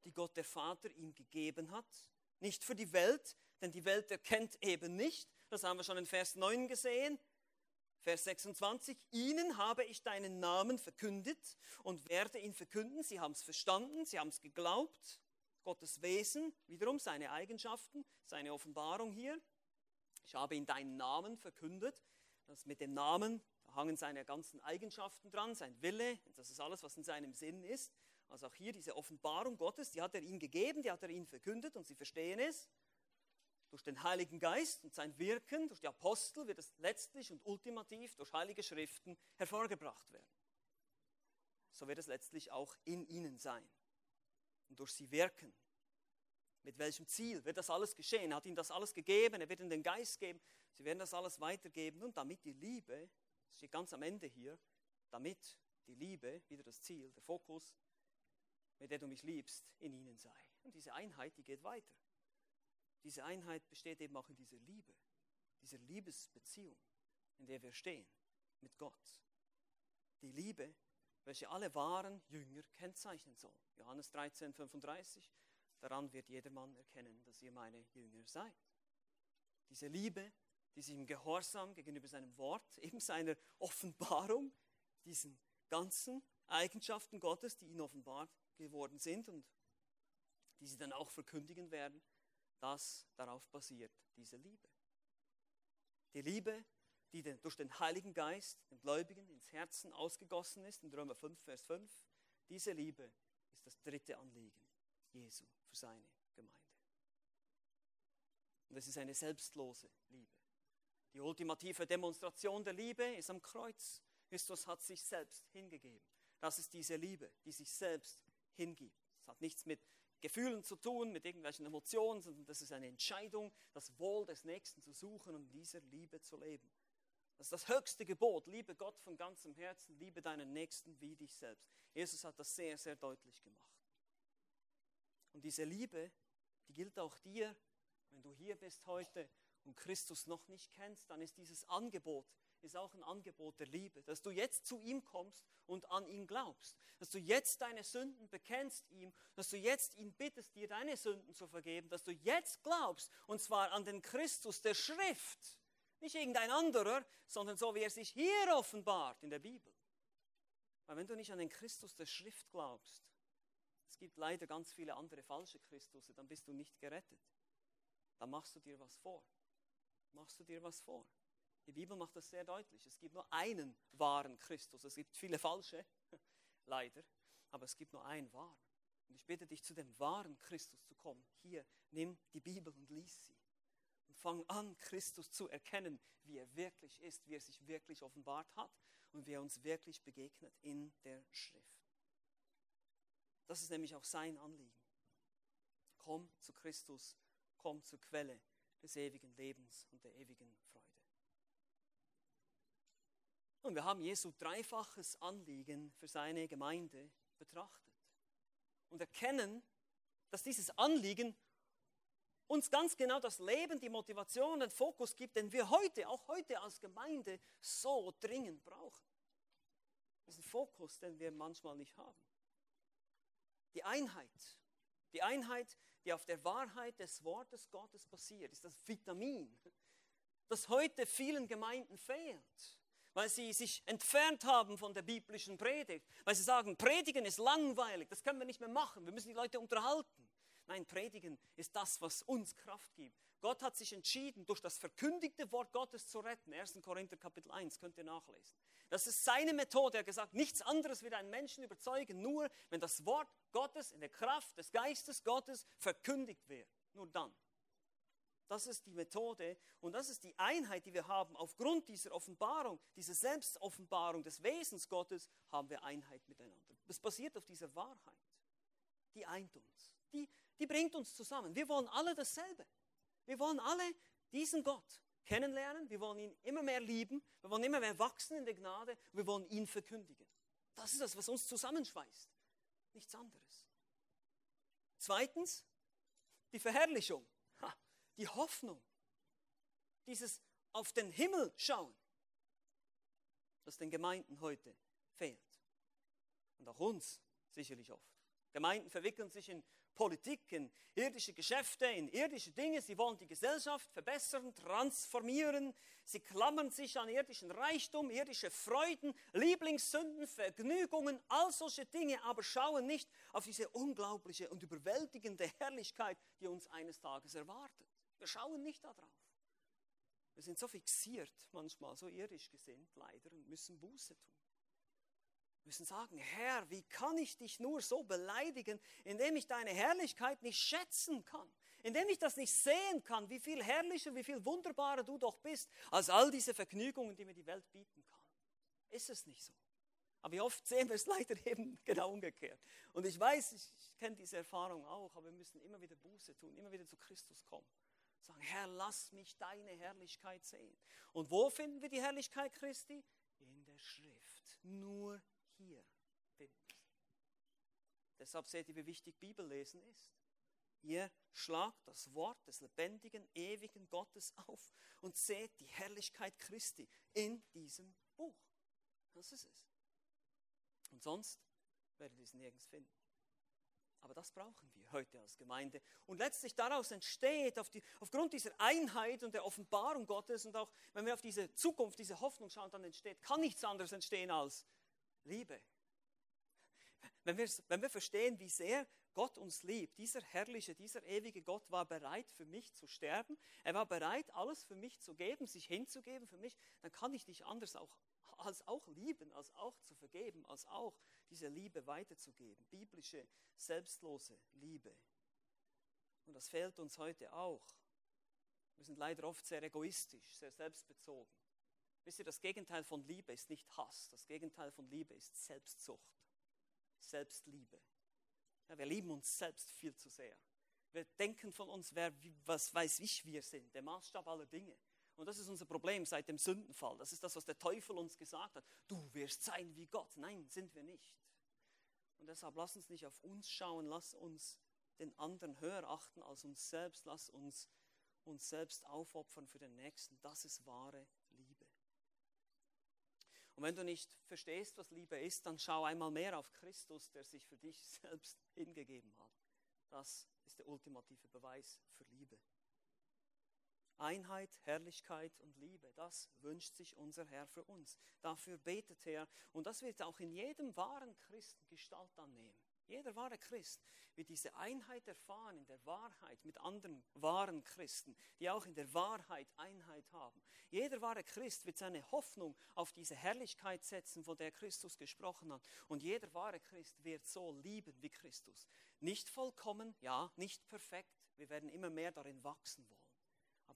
S1: die Gott der Vater ihm gegeben hat. Nicht für die Welt, denn die Welt erkennt eben nicht. Das haben wir schon in Vers 9 gesehen. Vers 26, ihnen habe ich deinen Namen verkündet und werde ihn verkünden. Sie haben es verstanden, sie haben es geglaubt. Gottes Wesen, wiederum seine Eigenschaften, seine Offenbarung hier. Ich habe ihnen deinen Namen verkündet. Das mit dem Namen, da hangen seine ganzen Eigenschaften dran, sein Wille, das ist alles, was in seinem Sinn ist. Also auch hier diese Offenbarung Gottes, die hat er ihnen gegeben, die hat er ihnen verkündet und sie verstehen es. Durch den Heiligen Geist und sein Wirken, durch die Apostel wird es letztlich und ultimativ durch heilige Schriften hervorgebracht werden. So wird es letztlich auch in ihnen sein und durch sie wirken. Mit welchem Ziel wird das alles geschehen? Er hat ihnen das alles gegeben, er wird ihnen den Geist geben, sie werden das alles weitergeben und damit die Liebe, das steht ganz am Ende hier, damit die Liebe, wieder das Ziel, der Fokus, mit der du mich liebst, in ihnen sei. Und diese Einheit, die geht weiter. Diese Einheit besteht eben auch in dieser Liebe, dieser Liebesbeziehung, in der wir stehen mit Gott. Die Liebe, welche alle wahren Jünger kennzeichnen soll. Johannes 13, 35. Daran wird jedermann erkennen, dass ihr meine Jünger seid. Diese Liebe, die sich im Gehorsam gegenüber seinem Wort, eben seiner Offenbarung, diesen ganzen Eigenschaften Gottes, die ihnen offenbart geworden sind und die sie dann auch verkündigen werden, das darauf basiert, diese Liebe. Die Liebe, die durch den Heiligen Geist, den Gläubigen, ins Herzen ausgegossen ist, in Römer 5, Vers 5, diese Liebe ist das dritte Anliegen Jesu für seine Gemeinde. Und es ist eine selbstlose Liebe. Die ultimative Demonstration der Liebe ist am Kreuz. Christus hat sich selbst hingegeben. Das ist diese Liebe, die sich selbst hingibt. Es hat nichts mit Gefühlen zu tun, mit irgendwelchen Emotionen, sondern das ist eine Entscheidung, das Wohl des Nächsten zu suchen und dieser Liebe zu leben. Das ist das höchste Gebot. Liebe Gott von ganzem Herzen, liebe deinen Nächsten wie dich selbst. Jesus hat das sehr, sehr deutlich gemacht. Und diese Liebe, die gilt auch dir, wenn du hier bist heute und Christus noch nicht kennst, dann ist dieses Angebot ist auch ein Angebot der Liebe, dass du jetzt zu ihm kommst und an ihn glaubst, dass du jetzt deine Sünden bekennst ihm, dass du jetzt ihn bittest, dir deine Sünden zu vergeben, dass du jetzt glaubst, und zwar an den Christus der Schrift, nicht irgendein anderer, sondern so wie er sich hier offenbart in der Bibel. Weil wenn du nicht an den Christus der Schrift glaubst, es gibt leider ganz viele andere falsche Christusse, dann bist du nicht gerettet. Dann machst du dir was vor. Machst du dir was vor. Die Bibel macht das sehr deutlich. Es gibt nur einen wahren Christus. Es gibt viele falsche, leider, aber es gibt nur einen wahren. Und ich bitte dich, zu dem wahren Christus zu kommen. Hier, nimm die Bibel und lies sie. Und fang an, Christus zu erkennen, wie er wirklich ist, wie er sich wirklich offenbart hat und wie er uns wirklich begegnet in der Schrift. Das ist nämlich auch sein Anliegen. Komm zu Christus, komm zur Quelle des ewigen Lebens und der ewigen Freude. Und wir haben Jesu dreifaches Anliegen für seine Gemeinde betrachtet und erkennen, dass dieses Anliegen uns ganz genau das Leben, die Motivation, den Fokus gibt, den wir heute, auch heute als Gemeinde, so dringend brauchen. Diesen Fokus, den wir manchmal nicht haben. Die Einheit, die Einheit, die auf der Wahrheit des Wortes Gottes basiert, ist das Vitamin, das heute vielen Gemeinden fehlt weil sie sich entfernt haben von der biblischen Predigt, weil sie sagen, Predigen ist langweilig, das können wir nicht mehr machen, wir müssen die Leute unterhalten. Nein, Predigen ist das, was uns Kraft gibt. Gott hat sich entschieden, durch das verkündigte Wort Gottes zu retten. 1. Korinther Kapitel 1 könnt ihr nachlesen. Das ist seine Methode. Er hat gesagt, nichts anderes wird einen Menschen überzeugen, nur wenn das Wort Gottes in der Kraft des Geistes Gottes verkündigt wird. Nur dann. Das ist die Methode und das ist die Einheit, die wir haben. Aufgrund dieser Offenbarung, dieser Selbstoffenbarung des Wesens Gottes, haben wir Einheit miteinander. Das basiert auf dieser Wahrheit. Die eint uns. Die, die bringt uns zusammen. Wir wollen alle dasselbe. Wir wollen alle diesen Gott kennenlernen. Wir wollen ihn immer mehr lieben. Wir wollen immer mehr wachsen in der Gnade. Wir wollen ihn verkündigen. Das ist das, was uns zusammenschweißt. Nichts anderes. Zweitens, die Verherrlichung die Hoffnung, dieses auf den Himmel schauen, das den Gemeinden heute fehlt. Und auch uns sicherlich oft. Gemeinden verwickeln sich in Politik, in irdische Geschäfte, in irdische Dinge. Sie wollen die Gesellschaft verbessern, transformieren. Sie klammern sich an irdischen Reichtum, irdische Freuden, Lieblingssünden, Vergnügungen, all solche Dinge, aber schauen nicht auf diese unglaubliche und überwältigende Herrlichkeit, die uns eines Tages erwartet. Wir schauen nicht darauf. Wir sind so fixiert, manchmal so irdisch gesinnt, leider, und müssen Buße tun. Wir müssen sagen, Herr, wie kann ich dich nur so beleidigen, indem ich deine Herrlichkeit nicht schätzen kann, indem ich das nicht sehen kann, wie viel herrlicher, wie viel wunderbarer du doch bist, als all diese Vergnügungen, die mir die Welt bieten kann. Ist es nicht so? Aber wie oft sehen wir es leider eben genau umgekehrt. Und ich weiß, ich, ich kenne diese Erfahrung auch, aber wir müssen immer wieder Buße tun, immer wieder zu Christus kommen. Sagen, Herr, lass mich deine Herrlichkeit sehen. Und wo finden wir die Herrlichkeit Christi? In der Schrift. Nur hier finden. Deshalb seht ihr, wie wichtig Bibellesen ist. Ihr schlagt das Wort des lebendigen, ewigen Gottes auf und seht die Herrlichkeit Christi in diesem Buch. Das ist es. Und sonst werdet ihr es nirgends finden. Aber das brauchen wir heute als Gemeinde. Und letztlich daraus entsteht, auf die, aufgrund dieser Einheit und der Offenbarung Gottes und auch wenn wir auf diese Zukunft, diese Hoffnung schauen, dann entsteht, kann nichts anderes entstehen als Liebe. Wenn wir, wenn wir verstehen, wie sehr Gott uns liebt, dieser herrliche, dieser ewige Gott war bereit für mich zu sterben, er war bereit, alles für mich zu geben, sich hinzugeben für mich, dann kann ich nicht anders auch als auch lieben, als auch zu vergeben, als auch diese Liebe weiterzugeben. Biblische, selbstlose Liebe. Und das fehlt uns heute auch. Wir sind leider oft sehr egoistisch, sehr selbstbezogen. Wisst ihr, das Gegenteil von Liebe ist nicht Hass. Das Gegenteil von Liebe ist Selbstsucht, Selbstliebe. Ja, wir lieben uns selbst viel zu sehr. Wir denken von uns, wer, was weiß ich, wir sind, der Maßstab aller Dinge. Und das ist unser Problem seit dem Sündenfall. Das ist das, was der Teufel uns gesagt hat. Du wirst sein wie Gott. Nein, sind wir nicht. Und deshalb lass uns nicht auf uns schauen, lass uns den anderen höher achten als uns selbst, lass uns uns selbst aufopfern für den Nächsten. Das ist wahre Liebe. Und wenn du nicht verstehst, was Liebe ist, dann schau einmal mehr auf Christus, der sich für dich selbst hingegeben hat. Das ist der ultimative Beweis für Liebe. Einheit, Herrlichkeit und Liebe. Das wünscht sich unser Herr für uns. Dafür betet er. Und das wird auch in jedem wahren Christen Gestalt annehmen. Jeder wahre Christ wird diese Einheit erfahren in der Wahrheit mit anderen wahren Christen, die auch in der Wahrheit Einheit haben. Jeder wahre Christ wird seine Hoffnung auf diese Herrlichkeit setzen, von der Christus gesprochen hat. Und jeder wahre Christ wird so lieben wie Christus. Nicht vollkommen, ja, nicht perfekt. Wir werden immer mehr darin wachsen wollen.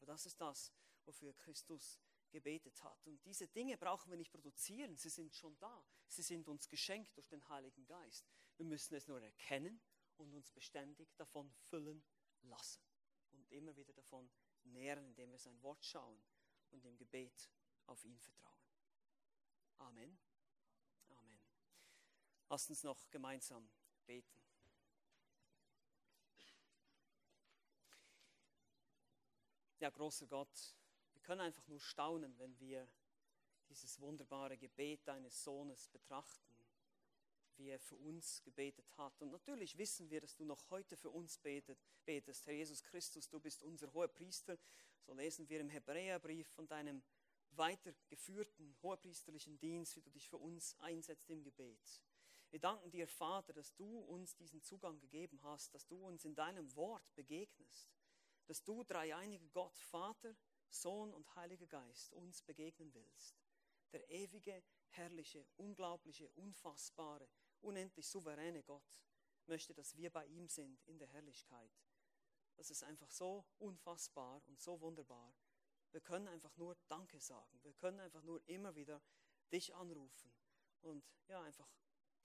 S1: Aber das ist das, wofür Christus gebetet hat. Und diese Dinge brauchen wir nicht produzieren, sie sind schon da. Sie sind uns geschenkt durch den Heiligen Geist. Wir müssen es nur erkennen und uns beständig davon füllen lassen. Und immer wieder davon nähren, indem wir sein Wort schauen und im Gebet auf ihn vertrauen. Amen. Amen. Lasst uns noch gemeinsam beten. Ja, großer Gott, wir können einfach nur staunen, wenn wir dieses wunderbare Gebet deines Sohnes betrachten, wie er für uns gebetet hat. Und natürlich wissen wir, dass du noch heute für uns betet, betest. Herr Jesus Christus, du bist unser hoher Priester. So lesen wir im Hebräerbrief von deinem weitergeführten hohepriesterlichen Dienst, wie du dich für uns einsetzt im Gebet. Wir danken dir, Vater, dass du uns diesen Zugang gegeben hast, dass du uns in deinem Wort begegnest, dass du, dreieinige Gott, Vater, Sohn und Heiliger Geist, uns begegnen willst. Der ewige, herrliche, unglaubliche, unfassbare, unendlich souveräne Gott möchte, dass wir bei ihm sind in der Herrlichkeit. Das ist einfach so unfassbar und so wunderbar. Wir können einfach nur Danke sagen. Wir können einfach nur immer wieder dich anrufen und ja, einfach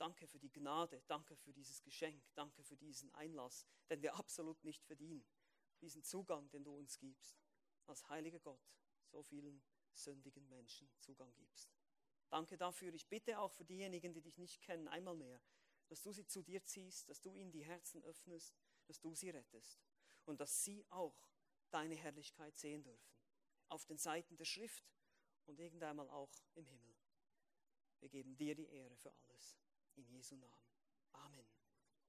S1: Danke für die Gnade, danke für dieses Geschenk, danke für diesen Einlass, den wir absolut nicht verdienen. Diesen Zugang, den du uns gibst, als heiliger Gott, so vielen sündigen Menschen Zugang gibst. Danke dafür. Ich bitte auch für diejenigen, die dich nicht kennen, einmal mehr, dass du sie zu dir ziehst, dass du ihnen die Herzen öffnest, dass du sie rettest und dass sie auch deine Herrlichkeit sehen dürfen. Auf den Seiten der Schrift und irgendeinmal auch im Himmel. Wir geben dir die Ehre für alles. In Jesu Namen. Amen.